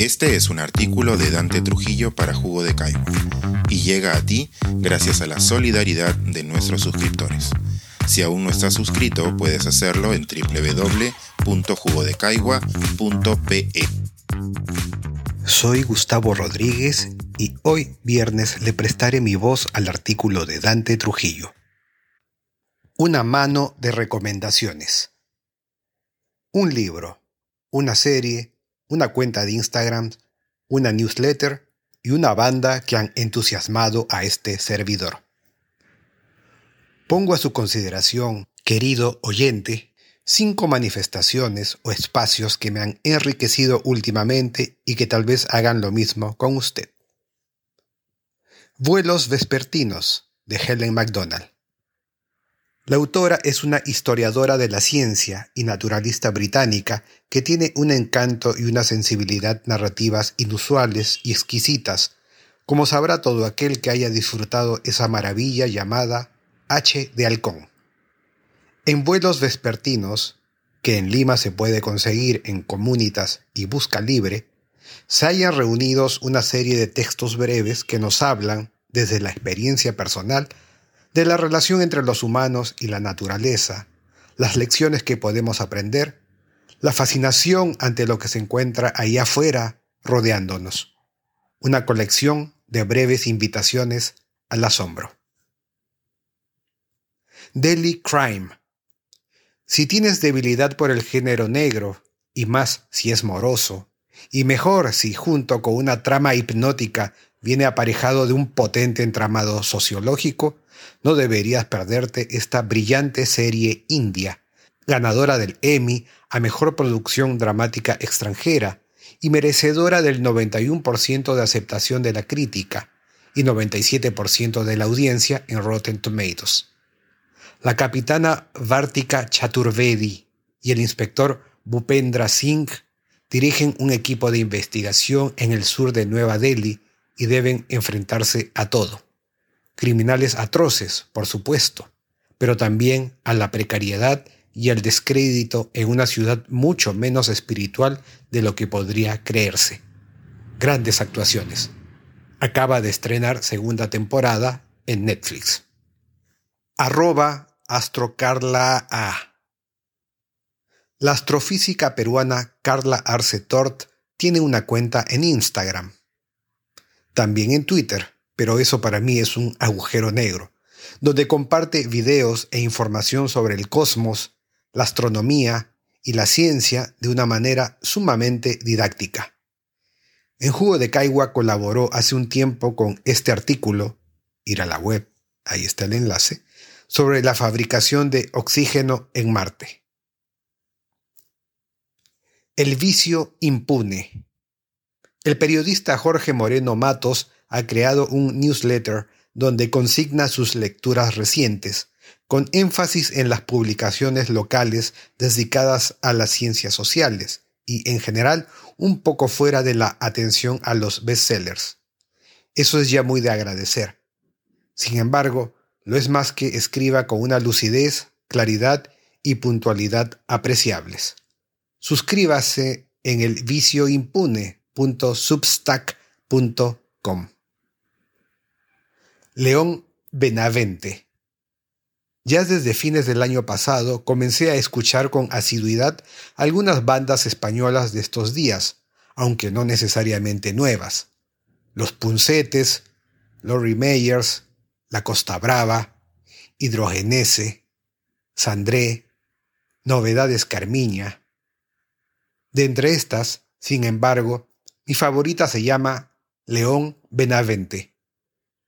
Este es un artículo de Dante Trujillo para Jugo de Caigua y llega a ti gracias a la solidaridad de nuestros suscriptores. Si aún no estás suscrito, puedes hacerlo en www.jugodecaigua.pe. Soy Gustavo Rodríguez y hoy viernes le prestaré mi voz al artículo de Dante Trujillo. Una mano de recomendaciones. Un libro, una serie, una cuenta de Instagram, una newsletter y una banda que han entusiasmado a este servidor. Pongo a su consideración, querido oyente, cinco manifestaciones o espacios que me han enriquecido últimamente y que tal vez hagan lo mismo con usted. Vuelos vespertinos de Helen MacDonald. La autora es una historiadora de la ciencia y naturalista británica que tiene un encanto y una sensibilidad narrativas inusuales y exquisitas, como sabrá todo aquel que haya disfrutado esa maravilla llamada H de Halcón. En vuelos vespertinos, que en Lima se puede conseguir en Comunitas y Busca Libre, se hayan reunidos una serie de textos breves que nos hablan, desde la experiencia personal, de la relación entre los humanos y la naturaleza, las lecciones que podemos aprender, la fascinación ante lo que se encuentra ahí afuera rodeándonos. Una colección de breves invitaciones al asombro. Daily Crime. Si tienes debilidad por el género negro, y más si es moroso, y mejor si junto con una trama hipnótica viene aparejado de un potente entramado sociológico, no deberías perderte esta brillante serie india, ganadora del Emmy a Mejor Producción Dramática Extranjera y merecedora del 91% de aceptación de la crítica y 97% de la audiencia en Rotten Tomatoes. La capitana Vartika Chaturvedi y el inspector Bhupendra Singh dirigen un equipo de investigación en el sur de Nueva Delhi y deben enfrentarse a todo. Criminales atroces, por supuesto, pero también a la precariedad y al descrédito en una ciudad mucho menos espiritual de lo que podría creerse. Grandes actuaciones. Acaba de estrenar segunda temporada en Netflix. Arroba Astrocarla A. La astrofísica peruana Carla Arce Tort tiene una cuenta en Instagram también en Twitter, pero eso para mí es un agujero negro, donde comparte videos e información sobre el cosmos, la astronomía y la ciencia de una manera sumamente didáctica. En Jugo de Caigua colaboró hace un tiempo con este artículo, ir a la web, ahí está el enlace, sobre la fabricación de oxígeno en Marte. El vicio impune. El periodista Jorge Moreno Matos ha creado un newsletter donde consigna sus lecturas recientes, con énfasis en las publicaciones locales dedicadas a las ciencias sociales y, en general, un poco fuera de la atención a los bestsellers. Eso es ya muy de agradecer. Sin embargo, lo es más que escriba con una lucidez, claridad y puntualidad apreciables. Suscríbase en el vicio impune www.substack.com. León Benavente. Ya desde fines del año pasado comencé a escuchar con asiduidad algunas bandas españolas de estos días, aunque no necesariamente nuevas. Los Puncetes, Lori Meyers, La Costa Brava, Hidrogenese, Sandré, Novedades Carmiña. De entre estas, sin embargo, mi favorita se llama León Benavente.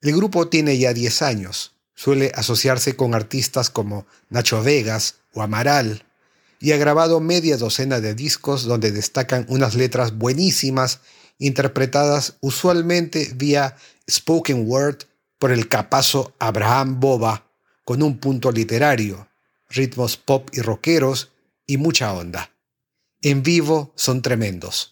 El grupo tiene ya 10 años. Suele asociarse con artistas como Nacho Vegas o Amaral y ha grabado media docena de discos donde destacan unas letras buenísimas interpretadas usualmente vía spoken word por el capazo Abraham Boba, con un punto literario, ritmos pop y rockeros y mucha onda. En vivo son tremendos.